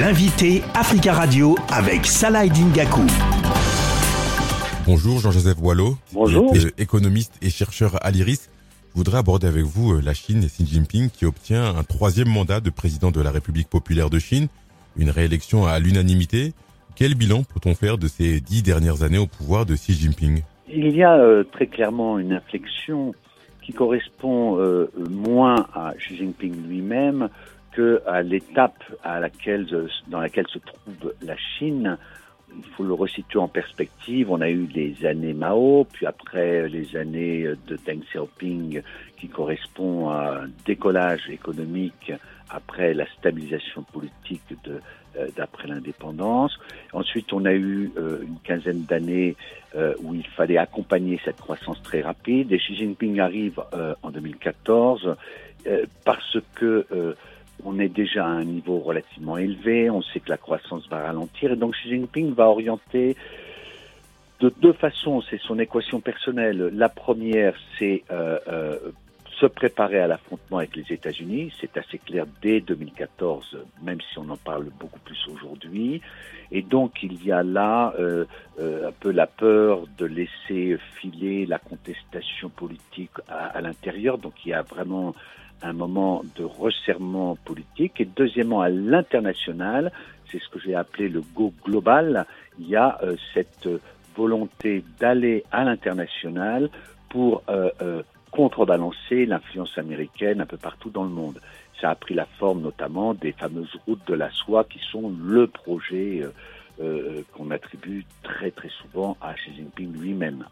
L'invité Africa Radio avec Salah Dingaku. Bonjour Jean-Joseph Boileau. Bonjour. Économiste et chercheur à l'IRIS. Je voudrais aborder avec vous euh, la Chine et Xi Jinping qui obtient un troisième mandat de président de la République populaire de Chine, une réélection à l'unanimité. Quel bilan peut-on faire de ces dix dernières années au pouvoir de Xi Jinping? Il y a euh, très clairement une inflexion qui correspond euh, moins à Xi Jinping lui-même à l'étape à laquelle, dans laquelle se trouve la Chine. Il faut le resituer en perspective. On a eu les années Mao, puis après les années de Deng Xiaoping, qui correspond à un décollage économique après la stabilisation politique euh, d'après l'indépendance. Ensuite, on a eu euh, une quinzaine d'années euh, où il fallait accompagner cette croissance très rapide. Et Xi Jinping arrive en 2014 parce que on est déjà à un niveau relativement élevé, on sait que la croissance va ralentir, et donc Xi Jinping va orienter de deux façons, c'est son équation personnelle. La première, c'est euh, euh, se préparer à l'affrontement avec les États-Unis. C'est assez clair dès 2014, même si on en parle beaucoup plus aujourd'hui. Et donc il y a là euh, un peu la peur de laisser filer la contestation politique à, à l'intérieur. Donc il y a vraiment un moment de resserrement politique. Et deuxièmement, à l'international, c'est ce que j'ai appelé le go global, il y a euh, cette volonté d'aller à l'international pour euh, euh, contrebalancer l'influence américaine un peu partout dans le monde. Ça a pris la forme notamment des fameuses routes de la soie qui sont le projet qu'on attribue très très souvent à Xi Jinping lui-même.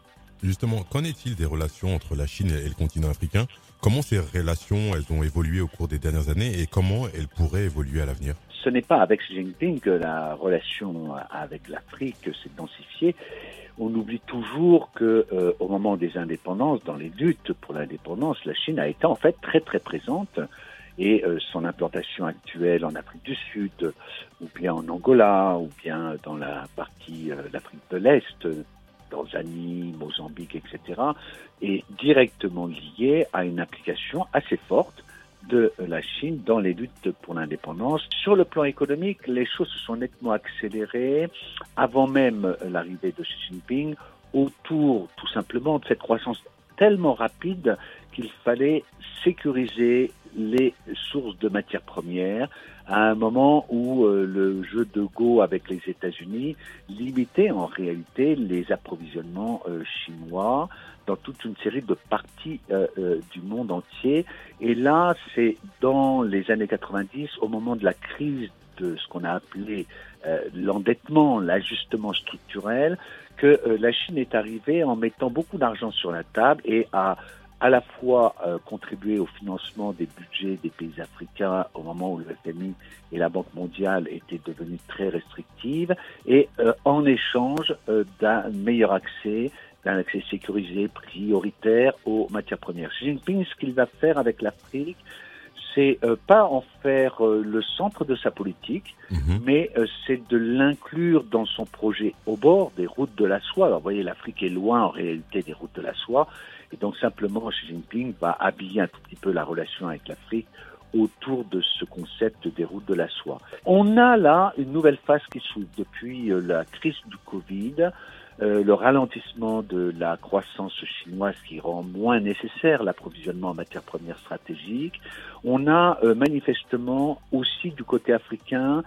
Justement, qu'en est-il des relations entre la Chine et le continent africain? Comment ces relations elles ont évolué au cours des dernières années et comment elles pourraient évoluer à l'avenir? Ce n'est pas avec Xi Jinping que la relation avec l'Afrique s'est densifiée. On oublie toujours que euh, au moment des indépendances, dans les luttes pour l'indépendance, la Chine a été en fait très très présente et euh, son implantation actuelle en Afrique du Sud, ou bien en Angola, ou bien dans la partie euh, l'Afrique de l'Est, Tanzanie, Mozambique, etc., est directement lié à une application assez forte de la Chine dans les luttes pour l'indépendance. Sur le plan économique, les choses se sont nettement accélérées avant même l'arrivée de Xi Jinping autour tout simplement de cette croissance tellement rapide qu'il fallait sécuriser les sources de matières premières à un moment où euh, le jeu de Go avec les États-Unis limitait en réalité les approvisionnements euh, chinois dans toute une série de parties euh, du monde entier. Et là, c'est dans les années 90, au moment de la crise de ce qu'on a appelé l'endettement, l'ajustement structurel, que la Chine est arrivée en mettant beaucoup d'argent sur la table et a à la fois euh, contribuer au financement des budgets des pays africains au moment où le FMI et la Banque mondiale étaient devenus très restrictives et euh, en échange euh, d'un meilleur accès, d'un accès sécurisé, prioritaire aux matières premières. Xi Jinping, ce qu'il va faire avec l'Afrique, c'est pas en faire le centre de sa politique, mhm. mais c'est de l'inclure dans son projet au bord des routes de la soie. Alors, vous voyez, l'Afrique est loin en réalité des routes de la soie. Et donc simplement, Xi Jinping va habiller un tout petit peu la relation avec l'Afrique autour de ce concept des routes de la soie. On a là une nouvelle phase qui s'ouvre depuis euh, la crise du Covid, euh, le ralentissement de la croissance chinoise qui rend moins nécessaire l'approvisionnement en matières premières stratégiques. On a euh, manifestement aussi du côté africain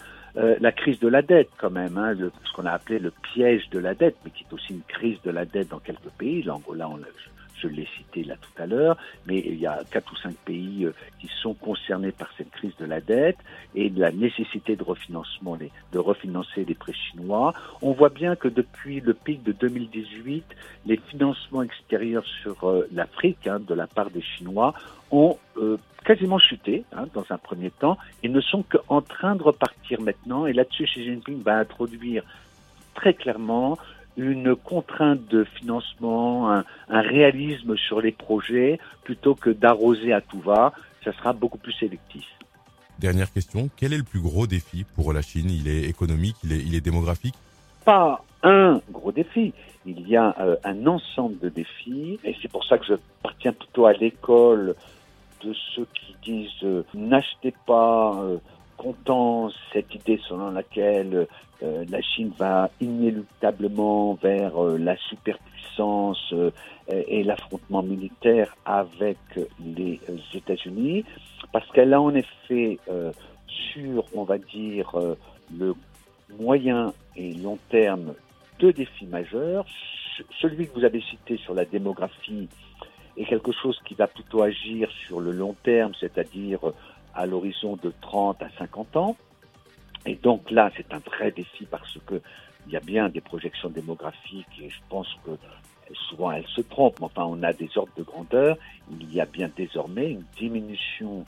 la crise de la dette quand même, hein, ce qu'on a appelé le piège de la dette, mais qui est aussi une crise de la dette dans quelques pays. L'Angola, on je l'ai cité là tout à l'heure, mais il y a quatre ou cinq pays euh, qui sont concernés par cette crise de la dette et de la nécessité de refinancement, de refinancer les prêts chinois. On voit bien que depuis le pic de 2018, les financements extérieurs sur euh, l'Afrique hein, de la part des Chinois ont euh, quasiment chuté hein, dans un premier temps et ne sont qu'en train de repartir maintenant. Et là-dessus, Xi Jinping va introduire très clairement une contrainte de financement, un, réalisme sur les projets, plutôt que d'arroser à tout va, ça sera beaucoup plus sélectif. Dernière question, quel est le plus gros défi pour la Chine? Il est économique, il est, il est démographique? Pas un gros défi, il y a euh, un ensemble de défis, et c'est pour ça que je partiens plutôt à l'école de ceux qui disent euh, n'achetez pas euh, comptant cette idée selon laquelle euh, la Chine va inéluctablement vers euh, la superpuissance euh, et l'affrontement militaire avec les États-Unis, parce qu'elle a en effet sur, on va dire, le moyen et long terme deux défis majeurs. Celui que vous avez cité sur la démographie est quelque chose qui va plutôt agir sur le long terme, c'est-à-dire à l'horizon de 30 à 50 ans. Et donc là, c'est un vrai défi parce que il y a bien des projections démographiques et je pense que souvent elles se trompent. Enfin, on a des ordres de grandeur. Il y a bien désormais une diminution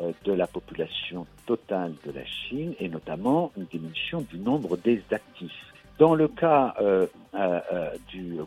euh, de la population totale de la Chine et notamment une diminution du nombre des actifs. Dans le cas euh, euh du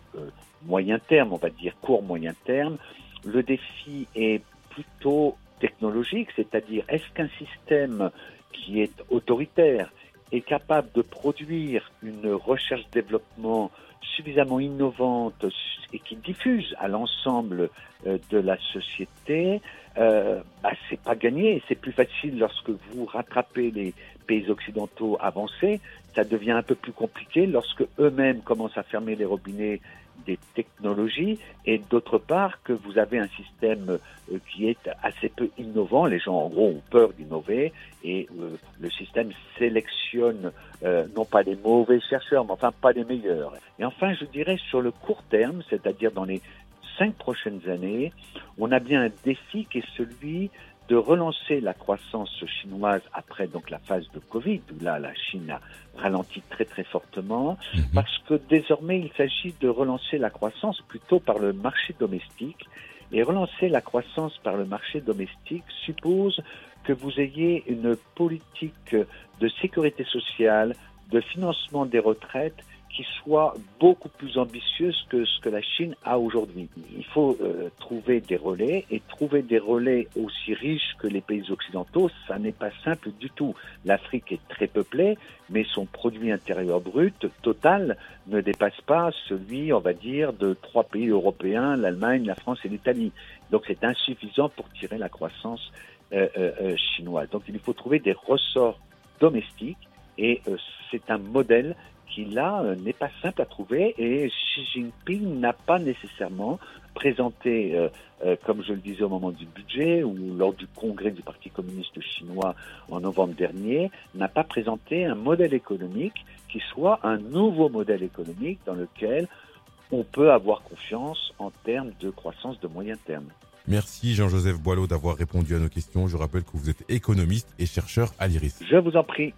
moyen terme, on va dire court moyen terme, le défi est plutôt technologique, c'est-à-dire est-ce qu'un système qui est autoritaire est capable de produire une recherche-développement suffisamment innovante et qui diffuse à l'ensemble euh, de la société, euh, bah, c'est pas gagné. C'est plus facile lorsque vous rattrapez les pays occidentaux avancés. Ça devient un peu plus compliqué lorsque eux-mêmes commencent à fermer les robinets des technologies et d'autre part que vous avez un système euh, qui est assez peu innovant. Les gens en gros ont peur d'innover et euh, le système sélectionne euh, non pas les mauvais chercheurs mais enfin pas les meilleurs. Et enfin je dirais sur le court terme, c'est-à-dire dans les cinq prochaines années, on a bien un défi qui est celui de relancer la croissance chinoise après donc la phase de Covid, où là la Chine a ralenti très très fortement, mhm. parce que désormais il s'agit de relancer la croissance plutôt par le marché domestique. Et relancer la croissance par le marché domestique suppose que vous ayez une politique de sécurité sociale, de financement des retraites qui soit beaucoup plus ambitieuse que ce que la Chine a aujourd'hui. Il faut euh, trouver des relais et trouver des relais aussi riches que les pays occidentaux, ça n'est pas simple du tout. L'Afrique est très peuplée, mais son produit intérieur brut total ne dépasse pas celui, on va dire, de trois pays européens, l'Allemagne, la France et l'Italie. Donc c'est insuffisant pour tirer la croissance euh, euh, chinoise. Donc il faut trouver des ressorts domestiques et c'est un modèle qui là euh, n'est pas simple à trouver et Xi Jinping n'a pas nécessairement présenté, euh, euh, comme je le disais au moment du budget ou lors du congrès du Parti communiste chinois en novembre dernier, n'a pas présenté un modèle économique qui soit un nouveau modèle économique dans lequel on peut avoir confiance en termes de croissance de moyen terme. Merci Jean-Joseph Boileau d'avoir répondu à nos questions. Je rappelle que vous êtes économiste et chercheur à l'IRIS. Je vous en prie.